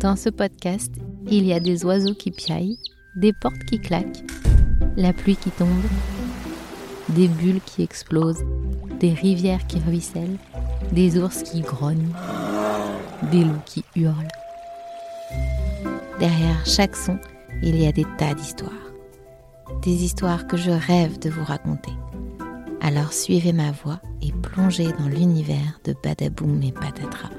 Dans ce podcast, il y a des oiseaux qui piaillent, des portes qui claquent, la pluie qui tombe, des bulles qui explosent, des rivières qui ruissellent, des ours qui grognent, des loups qui hurlent. Derrière chaque son, il y a des tas d'histoires. Des histoires que je rêve de vous raconter. Alors suivez ma voix et plongez dans l'univers de Badaboum et Patatra.